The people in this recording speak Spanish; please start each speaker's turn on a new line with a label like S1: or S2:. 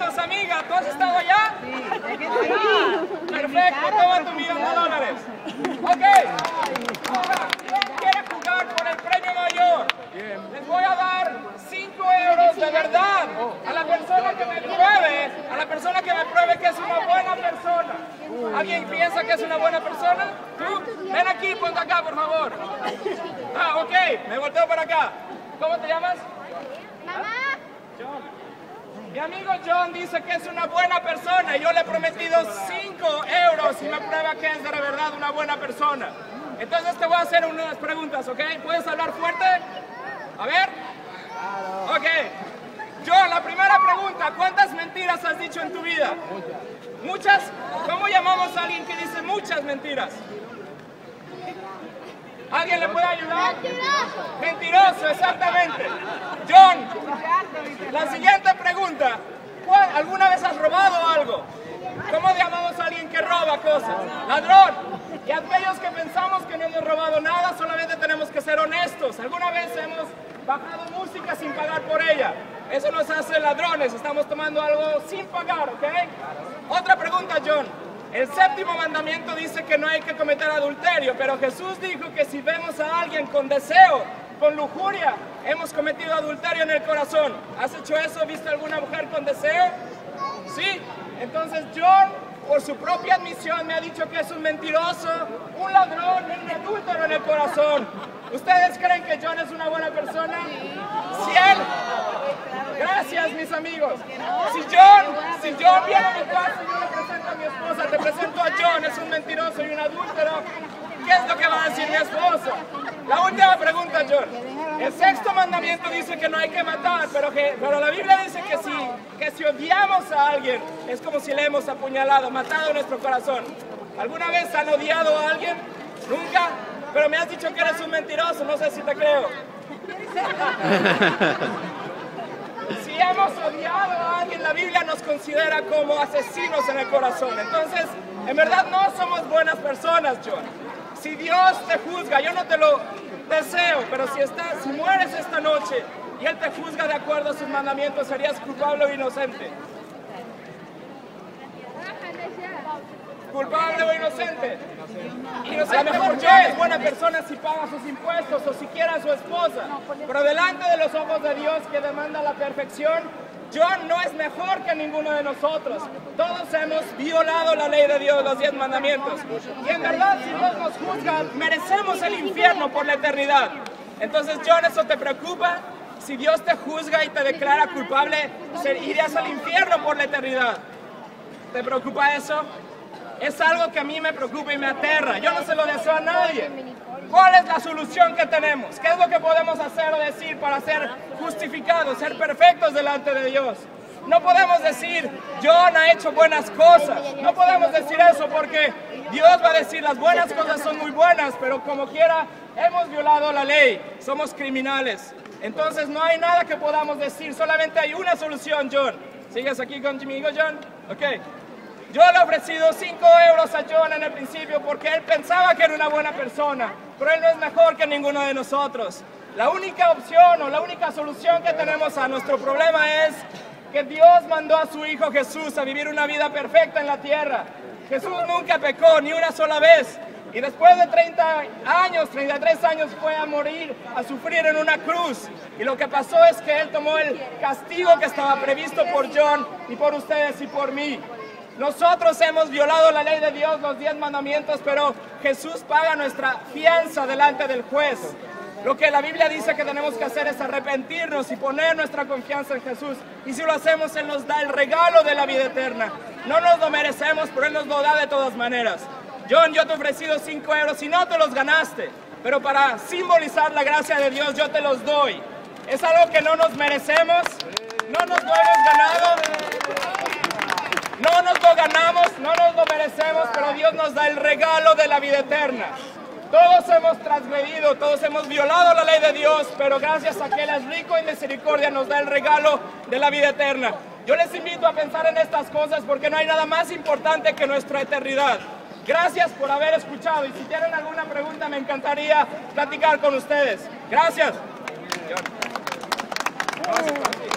S1: cientos, amiga. ¿Tú has estado allá? Perfecto, toma tu millón de dólares. Ok. ¿quién quiere jugar por el premio mayor? Les voy a dar 5 euros de verdad a la persona que me pruebe, a la persona que me pruebe que es una buena persona. ¿Alguien piensa que es una buena persona? ¿Tú? Ven aquí, ponte acá, por favor. Ah, ok, me volteo para acá. ¿Cómo te llamas? Mi amigo John dice que es una buena persona y yo le he prometido 5 euros y me prueba que es de verdad una buena persona. Entonces te voy a hacer unas preguntas, ¿ok? ¿Puedes hablar fuerte? A ver. Ok. John, la primera pregunta, ¿cuántas mentiras has dicho en tu vida? ¿Muchas? ¿Cómo llamamos a alguien que dice muchas mentiras? ¿Alguien le puede ayudar?
S2: Mentiroso.
S1: Mentiroso, exactamente. John, la siguiente pregunta. ¿Cuál- ¿Alguna vez has robado algo? ¿Cómo llamamos a alguien que roba cosas? Ladrón. Y aquellos que pensamos que no hemos robado nada, solamente tenemos que ser honestos. ¿Alguna vez hemos bajado música sin pagar por ella? Eso nos hace ladrones. Estamos tomando algo sin pagar, ¿ok? Otra pregunta, John. El séptimo mandamiento dice que no hay que cometer adulterio, pero Jesús dijo que si vemos a alguien con deseo, con lujuria, hemos cometido adulterio en el corazón. ¿Has hecho eso? ¿Viste alguna mujer con deseo? Sí. Entonces John, por su propia admisión, me ha dicho que es un mentiroso, un ladrón, un adúltero en el corazón. ¿Ustedes creen que John es una buena persona? Si él Gracias, mis amigos. Si John, si John viene a mi casa y yo le presento a mi esposa, te presento a John, es un mentiroso y un adúltero, ¿qué es lo que va a decir mi esposa? La última pregunta, John. El sexto mandamiento dice que no hay que matar, pero, que, pero la Biblia dice que si, que si odiamos a alguien, es como si le hemos apuñalado, matado nuestro corazón. ¿Alguna vez han odiado a alguien? ¿Nunca? Pero me has dicho que eres un mentiroso, no sé si te creo. Si hemos odiado a alguien, la Biblia nos considera como asesinos en el corazón. Entonces, en verdad no somos buenas personas, John. Si Dios te juzga, yo no te lo deseo, pero si, estás, si mueres esta noche y Él te juzga de acuerdo a sus mandamientos, serías culpable o inocente. ¿Culpable o inocente? Inocente a lo mejor John es buena persona si paga sus impuestos o si quiere a su esposa. Pero delante de los ojos de Dios que demanda la perfección, John no es mejor que ninguno de nosotros. Todos hemos violado la ley de Dios, los diez mandamientos. Y en verdad, si Dios nos juzga, merecemos el infierno por la eternidad. Entonces, John, ¿eso te preocupa? Si Dios te juzga y te declara culpable, irías al infierno por la eternidad. ¿Te preocupa eso? Es algo que a mí me preocupa y me aterra. Yo no se lo deseo a nadie. ¿Cuál es la solución que tenemos? ¿Qué es lo que podemos hacer o decir para ser justificados, ser perfectos delante de Dios? No podemos decir, John ha hecho buenas cosas. No podemos decir eso porque Dios va a decir, las buenas cosas son muy buenas, pero como quiera, hemos violado la ley, somos criminales. Entonces no hay nada que podamos decir, solamente hay una solución, John. ¿Sigues aquí conmigo, John? Ok. Yo le he ofrecido 5 euros a John en el principio porque él pensaba que era una buena persona, pero él no es mejor que ninguno de nosotros. La única opción o la única solución que tenemos a nuestro problema es que Dios mandó a su Hijo Jesús a vivir una vida perfecta en la tierra. Jesús nunca pecó ni una sola vez. Y después de 30 años, 33 años, fue a morir, a sufrir en una cruz. Y lo que pasó es que Él tomó el castigo que estaba previsto por John y por ustedes y por mí. Nosotros hemos violado la ley de Dios, los diez mandamientos, pero Jesús paga nuestra fianza delante del juez. Lo que la Biblia dice que tenemos que hacer es arrepentirnos y poner nuestra confianza en Jesús. Y si lo hacemos, Él nos da el regalo de la vida eterna. No nos lo merecemos, pero Él nos lo da de todas maneras. John, yo te he ofrecido cinco euros y no te los ganaste, pero para simbolizar la gracia de Dios yo te los doy. Es algo que no nos merecemos, no nos lo hemos ganado, no nos lo ganamos, no nos lo merecemos, pero Dios nos da el regalo de la vida eterna. Todos hemos transgredido, todos hemos violado la ley de Dios, pero gracias a que Él es rico en misericordia nos da el regalo de la vida eterna. Yo les invito a pensar en estas cosas porque no hay nada más importante que nuestra eternidad. Gracias por haber escuchado y si tienen alguna pregunta me encantaría platicar con ustedes. Gracias. Gracias.